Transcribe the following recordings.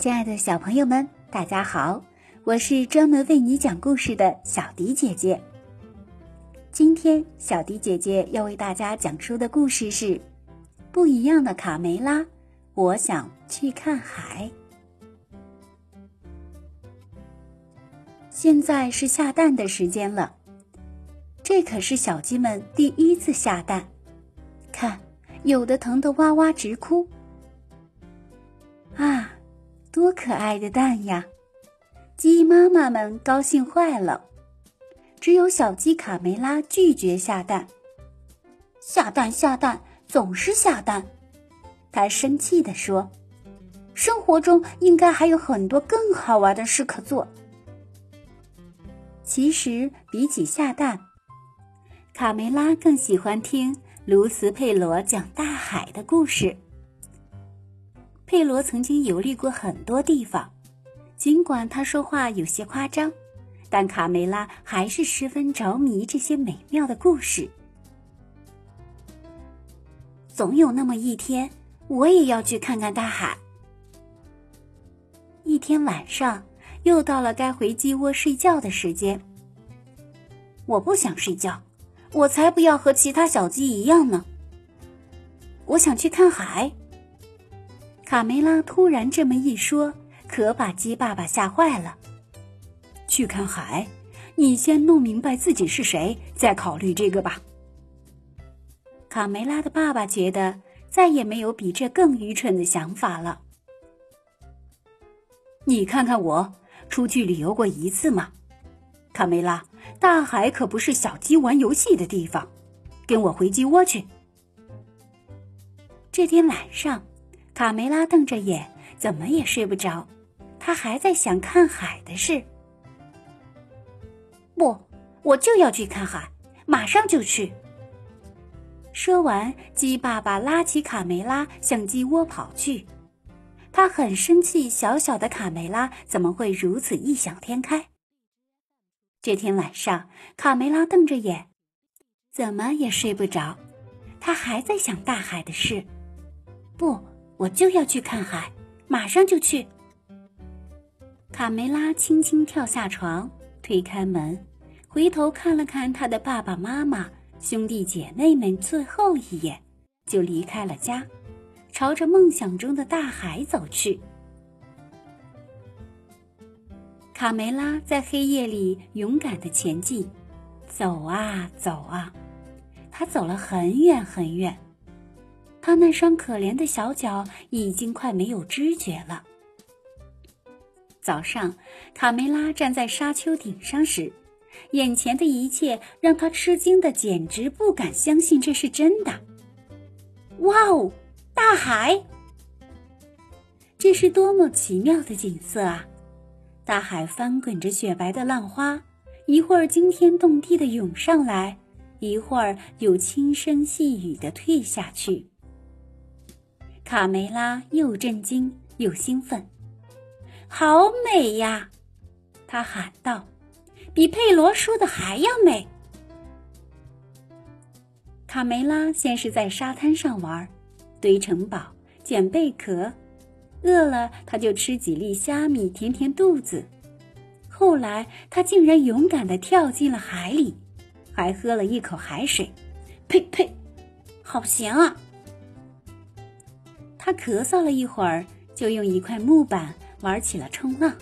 亲爱的小朋友们，大家好！我是专门为你讲故事的小迪姐姐。今天，小迪姐姐要为大家讲述的故事是《不一样的卡梅拉》。我想去看海。现在是下蛋的时间了，这可是小鸡们第一次下蛋。看，有的疼得哇哇直哭。多可爱的蛋呀！鸡妈妈们高兴坏了。只有小鸡卡梅拉拒绝下蛋。下蛋下蛋，总是下蛋。他生气地说：“生活中应该还有很多更好玩的事可做。”其实，比起下蛋，卡梅拉更喜欢听卢斯佩罗讲大海的故事。佩罗曾经游历过很多地方，尽管他说话有些夸张，但卡梅拉还是十分着迷这些美妙的故事。总有那么一天。我也要去看看大海。一天晚上，又到了该回鸡窝睡觉的时间。我不想睡觉，我才不要和其他小鸡一样呢。我想去看海。卡梅拉突然这么一说，可把鸡爸爸吓坏了。去看海？你先弄明白自己是谁，再考虑这个吧。卡梅拉的爸爸觉得。再也没有比这更愚蠢的想法了。你看看我，出去旅游过一次吗？卡梅拉，大海可不是小鸡玩游戏的地方，跟我回鸡窝去。这天晚上，卡梅拉瞪着眼，怎么也睡不着，他还在想看海的事。不，我就要去看海，马上就去。说完，鸡爸爸拉起卡梅拉向鸡窝跑去。他很生气，小小的卡梅拉怎么会如此异想天开？这天晚上，卡梅拉瞪着眼，怎么也睡不着。他还在想大海的事。不，我就要去看海，马上就去。卡梅拉轻轻跳下床，推开门，回头看了看他的爸爸妈妈。兄弟姐妹们最后一眼，就离开了家，朝着梦想中的大海走去。卡梅拉在黑夜里勇敢的前进，走啊走啊，他走了很远很远，他那双可怜的小脚已经快没有知觉了。早上，卡梅拉站在沙丘顶上时。眼前的一切让他吃惊的简直不敢相信这是真的。哇哦，大海！这是多么奇妙的景色啊！大海翻滚着雪白的浪花，一会儿惊天动地的涌上来，一会儿又轻声细语的退下去。卡梅拉又震惊又兴奋，好美呀！他喊道。比佩罗说的还要美。卡梅拉先是在沙滩上玩，堆城堡、捡贝壳，饿了他就吃几粒虾米填填肚子。后来他竟然勇敢的跳进了海里，还喝了一口海水，呸呸，好咸啊！他咳嗽了一会儿，就用一块木板玩起了冲浪。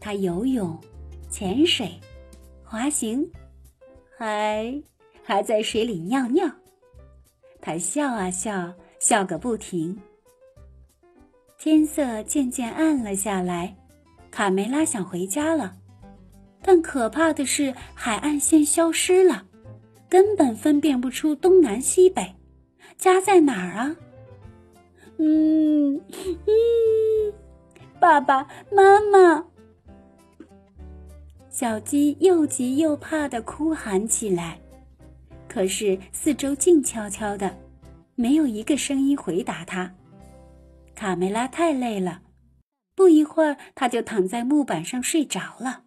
他游泳。潜水、滑行，还还在水里尿尿。他笑啊笑，笑个不停。天色渐渐暗了下来，卡梅拉想回家了，但可怕的是海岸线消失了，根本分辨不出东南西北，家在哪儿啊？嗯嗯，爸爸妈妈。小鸡又急又怕的哭喊起来，可是四周静悄悄的，没有一个声音回答它。卡梅拉太累了，不一会儿，他就躺在木板上睡着了。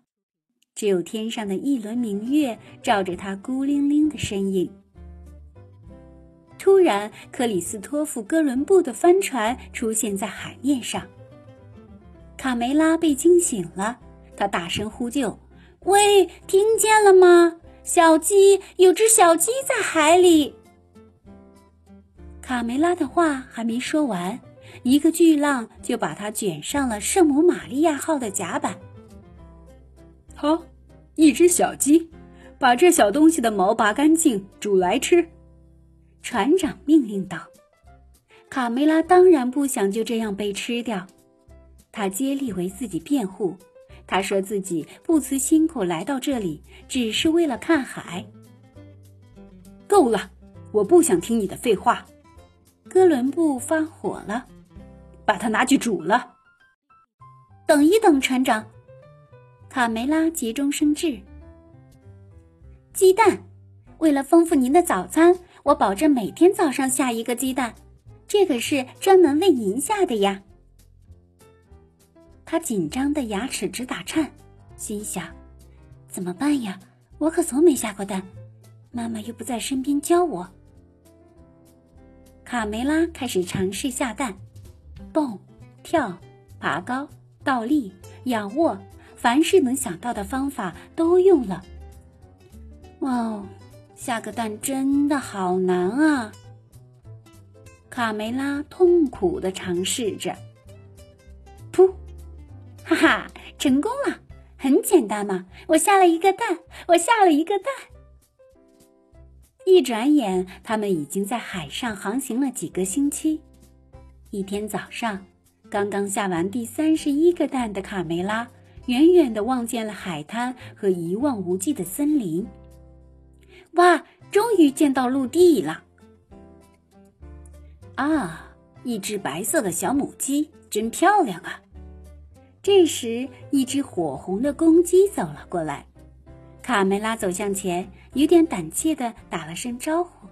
只有天上的一轮明月照着他孤零零的身影。突然，克里斯托弗·哥伦布的帆船出现在海面上。卡梅拉被惊醒了，她大声呼救：“喂，听见了吗？小鸡，有只小鸡在海里！”卡梅拉的话还没说完，一个巨浪就把它卷上了圣母玛利亚号的甲板。好，一只小鸡，把这小东西的毛拔干净，煮来吃。船长命令道。卡梅拉当然不想就这样被吃掉，他竭力为自己辩护。他说自己不辞辛苦来到这里，只是为了看海。够了，我不想听你的废话。哥伦布发火了，把它拿去煮了。等一等，船长。卡梅拉急中生智。鸡蛋，为了丰富您的早餐，我保证每天早上下一个鸡蛋。这可是专门为您下的呀。他紧张的牙齿直打颤，心想：怎么办呀？我可从没下过蛋，妈妈又不在身边教我。卡梅拉开始尝试下蛋，蹦、跳、爬高、倒立、仰卧，凡是能想到的方法都用了。哇哦，下个蛋真的好难啊！卡梅拉痛苦的尝试着，噗，哈哈，成功了！很简单嘛，我下了一个蛋，我下了一个蛋。一转眼，他们已经在海上航行了几个星期。一天早上，刚刚下完第三十一个蛋的卡梅拉，远远的望见了海滩和一望无际的森林。哇，终于见到陆地了！啊，一只白色的小母鸡，真漂亮啊！这时，一只火红的公鸡走了过来。卡梅拉走向前，有点胆怯的打了声招呼：“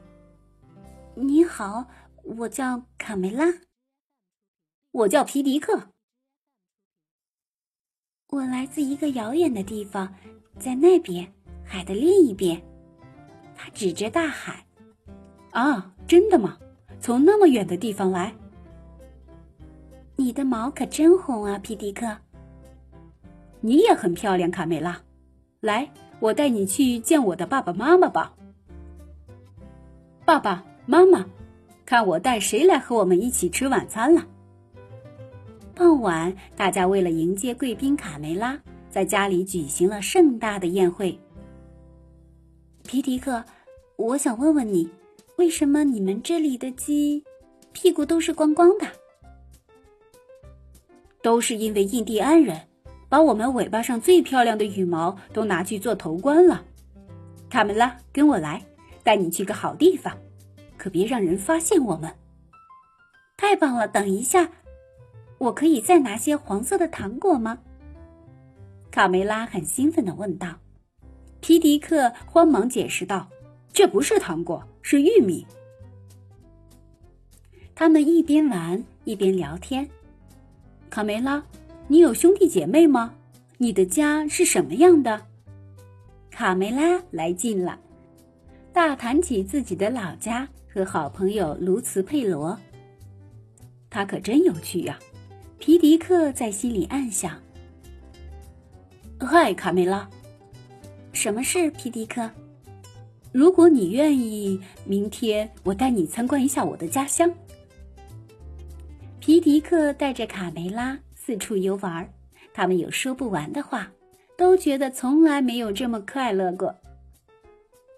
你好，我叫卡梅拉。我叫皮迪克。我来自一个遥远的地方，在那边，海的另一边。”他指着大海。“啊，真的吗？从那么远的地方来？你的毛可真红啊，皮迪克。你也很漂亮，卡梅拉。来。”我带你去见我的爸爸妈妈吧。爸爸妈妈，看我带谁来和我们一起吃晚餐了。傍晚，大家为了迎接贵宾卡梅拉，在家里举行了盛大的宴会。皮迪克，我想问问你，为什么你们这里的鸡屁股都是光光的？都是因为印第安人。把我们尾巴上最漂亮的羽毛都拿去做头冠了，卡梅拉，跟我来，带你去个好地方，可别让人发现我们。太棒了！等一下，我可以再拿些黄色的糖果吗？卡梅拉很兴奋的问道。皮迪克慌忙解释道：“这不是糖果，是玉米。”他们一边玩一边聊天。卡梅拉。你有兄弟姐妹吗？你的家是什么样的？卡梅拉来劲了，大谈起自己的老家和好朋友卢茨佩罗。他可真有趣呀！皮迪克在心里暗想。嗨，卡梅拉，什么事？皮迪克，如果你愿意，明天我带你参观一下我的家乡。皮迪克带着卡梅拉。四处游玩，他们有说不完的话，都觉得从来没有这么快乐过。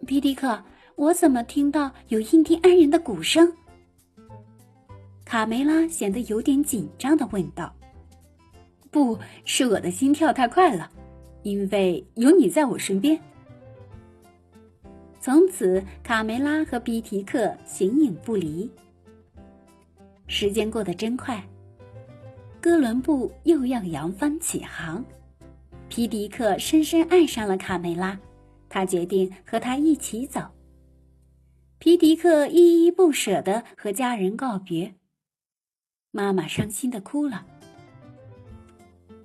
皮迪克，我怎么听到有印第安人的鼓声？卡梅拉显得有点紧张的问道：“不是我的心跳太快了，因为有你在我身边。”从此，卡梅拉和皮迪克形影不离。时间过得真快。哥伦布又要扬帆起航，皮迪克深深爱上了卡梅拉，他决定和她一起走。皮迪克依依不舍的和家人告别，妈妈伤心的哭了。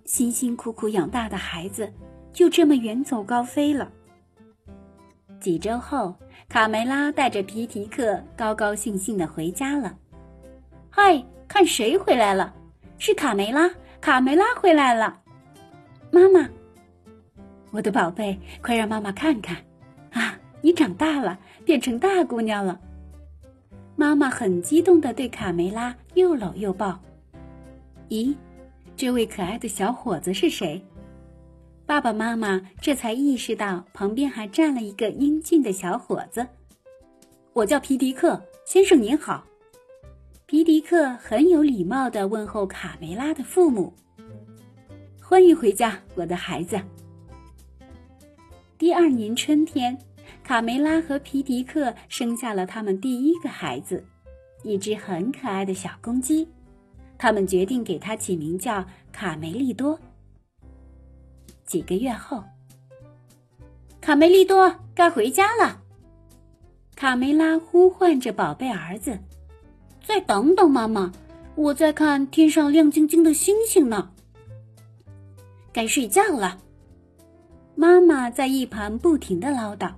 辛辛苦苦养大的孩子就这么远走高飞了。几周后，卡梅拉带着皮提克高高兴兴的回家了。嗨，看谁回来了！是卡梅拉，卡梅拉回来了！妈妈，我的宝贝，快让妈妈看看啊！你长大了，变成大姑娘了。妈妈很激动的对卡梅拉又搂又抱。咦，这位可爱的小伙子是谁？爸爸妈妈这才意识到旁边还站了一个英俊的小伙子。我叫皮迪克先生，您好。皮迪克很有礼貌的问候卡梅拉的父母：“欢迎回家，我的孩子。”第二年春天，卡梅拉和皮迪克生下了他们第一个孩子，一只很可爱的小公鸡。他们决定给它起名叫卡梅利多。几个月后，卡梅利多该回家了。卡梅拉呼唤着宝贝儿子：“再等等，妈妈，我在看天上亮晶晶的星星呢。”该睡觉了，妈妈在一旁不停的唠叨：“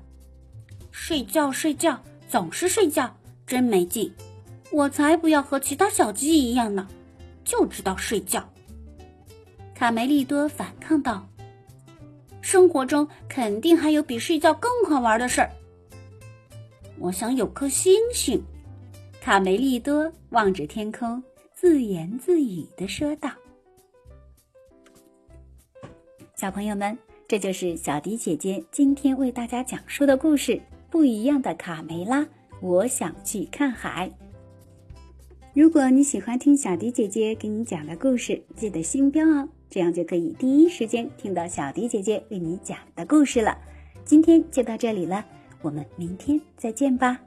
睡觉，睡觉，总是睡觉，真没劲！我才不要和其他小鸡一样呢，就知道睡觉。”卡梅利多反抗道：“生活中肯定还有比睡觉更好玩的事儿。”我想有颗星星，卡梅利多望着天空，自言自语的说道：“小朋友们，这就是小迪姐姐今天为大家讲述的故事《不一样的卡梅拉》。我想去看海。如果你喜欢听小迪姐姐给你讲的故事，记得星标哦，这样就可以第一时间听到小迪姐姐为你讲的故事了。今天就到这里了。我们明天再见吧。